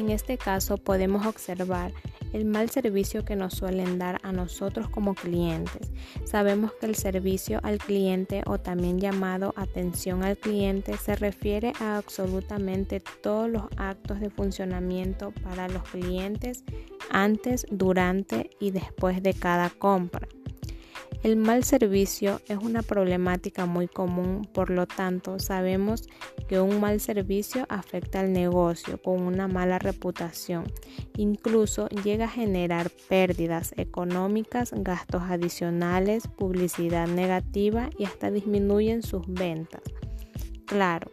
En este caso podemos observar el mal servicio que nos suelen dar a nosotros como clientes. Sabemos que el servicio al cliente o también llamado atención al cliente se refiere a absolutamente todos los actos de funcionamiento para los clientes antes, durante y después de cada compra. El mal servicio es una problemática muy común, por lo tanto sabemos que un mal servicio afecta al negocio con una mala reputación. Incluso llega a generar pérdidas económicas, gastos adicionales, publicidad negativa y hasta disminuyen sus ventas. Claro,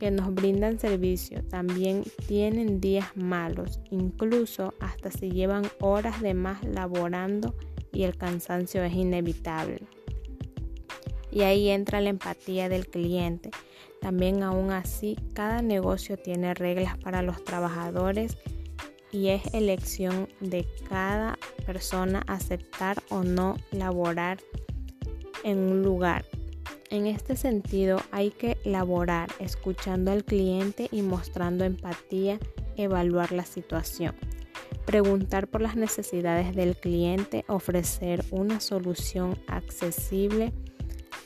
que nos brindan servicio también tienen días malos, incluso hasta si llevan horas de más laborando y el cansancio es inevitable. Y ahí entra la empatía del cliente. También aún así, cada negocio tiene reglas para los trabajadores y es elección de cada persona aceptar o no laborar en un lugar. En este sentido, hay que laborar escuchando al cliente y mostrando empatía, evaluar la situación preguntar por las necesidades del cliente, ofrecer una solución accesible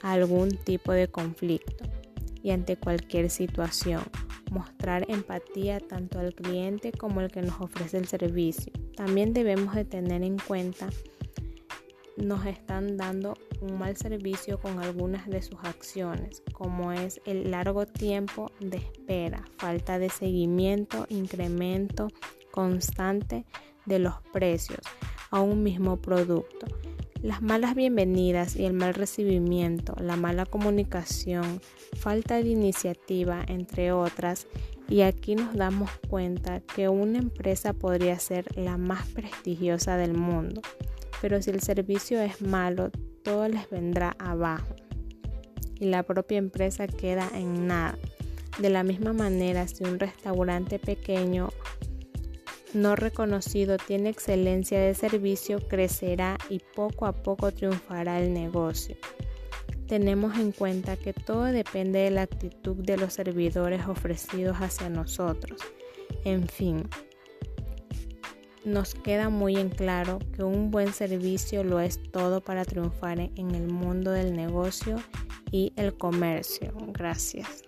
algún tipo de conflicto y ante cualquier situación. Mostrar empatía tanto al cliente como al que nos ofrece el servicio. También debemos de tener en cuenta nos están dando un mal servicio con algunas de sus acciones, como es el largo tiempo de espera, falta de seguimiento, incremento constante de los precios a un mismo producto. Las malas bienvenidas y el mal recibimiento, la mala comunicación, falta de iniciativa, entre otras, y aquí nos damos cuenta que una empresa podría ser la más prestigiosa del mundo, pero si el servicio es malo, todo les vendrá abajo. Y la propia empresa queda en nada. De la misma manera, si un restaurante pequeño no reconocido tiene excelencia de servicio, crecerá y poco a poco triunfará el negocio. Tenemos en cuenta que todo depende de la actitud de los servidores ofrecidos hacia nosotros. En fin, nos queda muy en claro que un buen servicio lo es todo para triunfar en el mundo del negocio y el comercio. Gracias.